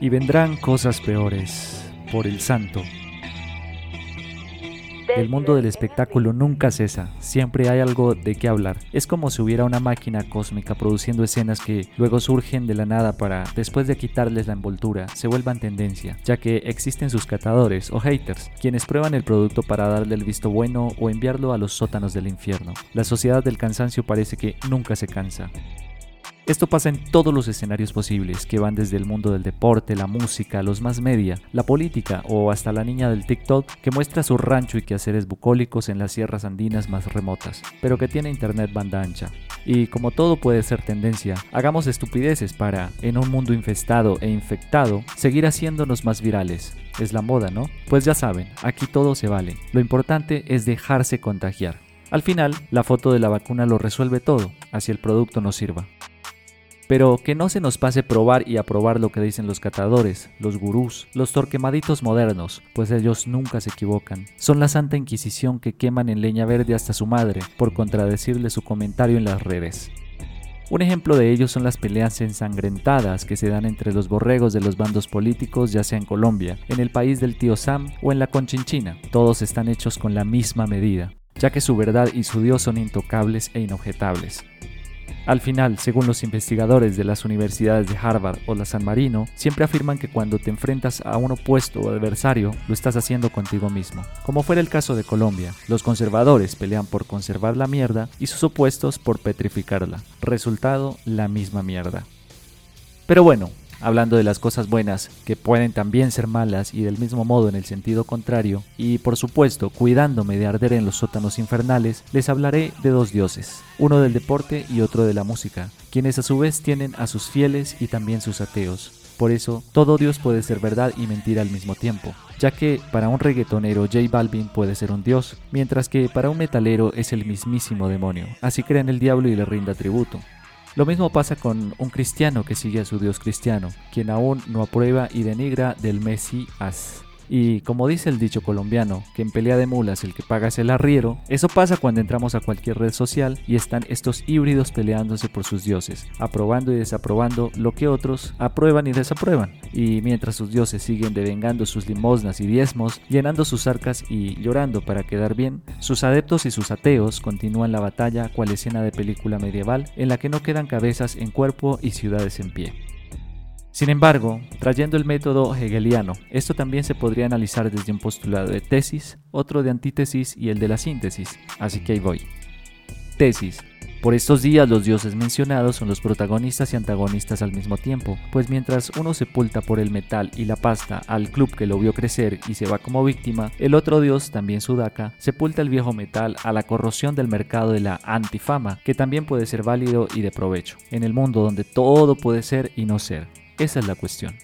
Y vendrán cosas peores, por el santo. El mundo del espectáculo nunca cesa, siempre hay algo de qué hablar. Es como si hubiera una máquina cósmica produciendo escenas que luego surgen de la nada para, después de quitarles la envoltura, se vuelvan tendencia, ya que existen sus catadores o haters, quienes prueban el producto para darle el visto bueno o enviarlo a los sótanos del infierno. La sociedad del cansancio parece que nunca se cansa. Esto pasa en todos los escenarios posibles, que van desde el mundo del deporte, la música, los más media, la política o hasta la niña del TikTok que muestra su rancho y quehaceres bucólicos en las sierras andinas más remotas, pero que tiene internet banda ancha. Y como todo puede ser tendencia, hagamos estupideces para, en un mundo infestado e infectado, seguir haciéndonos más virales. Es la moda, ¿no? Pues ya saben, aquí todo se vale. Lo importante es dejarse contagiar. Al final, la foto de la vacuna lo resuelve todo, así el producto nos sirva. Pero que no se nos pase probar y aprobar lo que dicen los catadores, los gurús, los torquemaditos modernos, pues ellos nunca se equivocan. Son la Santa Inquisición que queman en leña verde hasta su madre por contradecirle su comentario en las redes. Un ejemplo de ello son las peleas ensangrentadas que se dan entre los borregos de los bandos políticos, ya sea en Colombia, en el país del tío Sam o en la Conchinchina. Todos están hechos con la misma medida, ya que su verdad y su Dios son intocables e inobjetables. Al final, según los investigadores de las universidades de Harvard o la San Marino, siempre afirman que cuando te enfrentas a un opuesto o adversario, lo estás haciendo contigo mismo. Como fuera el caso de Colombia, los conservadores pelean por conservar la mierda y sus opuestos por petrificarla. Resultado, la misma mierda. Pero bueno, hablando de las cosas buenas, que pueden también ser malas y del mismo modo en el sentido contrario, y por supuesto cuidándome de arder en los sótanos infernales, les hablaré de dos dioses, uno del deporte y otro de la música, quienes a su vez tienen a sus fieles y también sus ateos. Por eso, todo Dios puede ser verdad y mentira al mismo tiempo, ya que para un reggaetonero J Balvin puede ser un dios, mientras que para un metalero es el mismísimo demonio, así crea en el diablo y le rinda tributo. Lo mismo pasa con un cristiano que sigue a su Dios cristiano, quien aún no aprueba y denigra del Mesías. Y como dice el dicho colombiano, que en pelea de mulas el que paga es el arriero, eso pasa cuando entramos a cualquier red social y están estos híbridos peleándose por sus dioses, aprobando y desaprobando lo que otros aprueban y desaprueban. Y mientras sus dioses siguen devengando sus limosnas y diezmos, llenando sus arcas y llorando para quedar bien, sus adeptos y sus ateos continúan la batalla cual escena de película medieval en la que no quedan cabezas en cuerpo y ciudades en pie. Sin embargo, trayendo el método hegeliano, esto también se podría analizar desde un postulado de tesis, otro de antítesis y el de la síntesis, así que ahí voy. Tesis. Por estos días los dioses mencionados son los protagonistas y antagonistas al mismo tiempo, pues mientras uno sepulta por el metal y la pasta al club que lo vio crecer y se va como víctima, el otro dios, también Sudaka, sepulta el viejo metal a la corrosión del mercado de la antifama, que también puede ser válido y de provecho, en el mundo donde todo puede ser y no ser. Esa es la cuestión.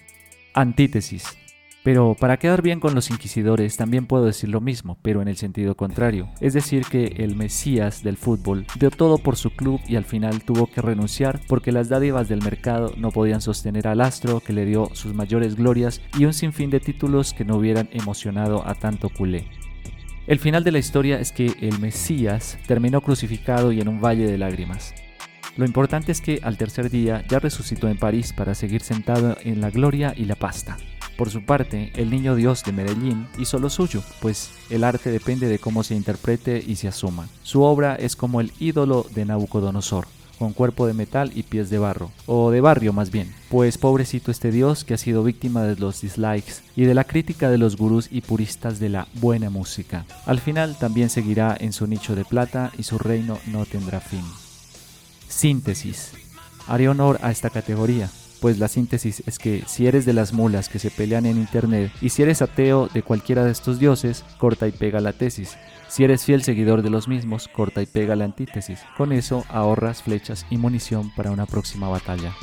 Antítesis. Pero para quedar bien con los inquisidores también puedo decir lo mismo, pero en el sentido contrario. Es decir, que el Mesías del fútbol dio todo por su club y al final tuvo que renunciar porque las dádivas del mercado no podían sostener al astro que le dio sus mayores glorias y un sinfín de títulos que no hubieran emocionado a tanto culé. El final de la historia es que el Mesías terminó crucificado y en un valle de lágrimas. Lo importante es que al tercer día ya resucitó en París para seguir sentado en la gloria y la pasta. Por su parte, el niño Dios de Medellín hizo lo suyo, pues el arte depende de cómo se interprete y se asuma. Su obra es como el ídolo de Nabucodonosor, con cuerpo de metal y pies de barro, o de barrio más bien, pues pobrecito este dios que ha sido víctima de los dislikes y de la crítica de los gurús y puristas de la buena música. Al final también seguirá en su nicho de plata y su reino no tendrá fin. Síntesis. Haré honor a esta categoría, pues la síntesis es que si eres de las mulas que se pelean en internet y si eres ateo de cualquiera de estos dioses, corta y pega la tesis. Si eres fiel seguidor de los mismos, corta y pega la antítesis. Con eso ahorras flechas y munición para una próxima batalla.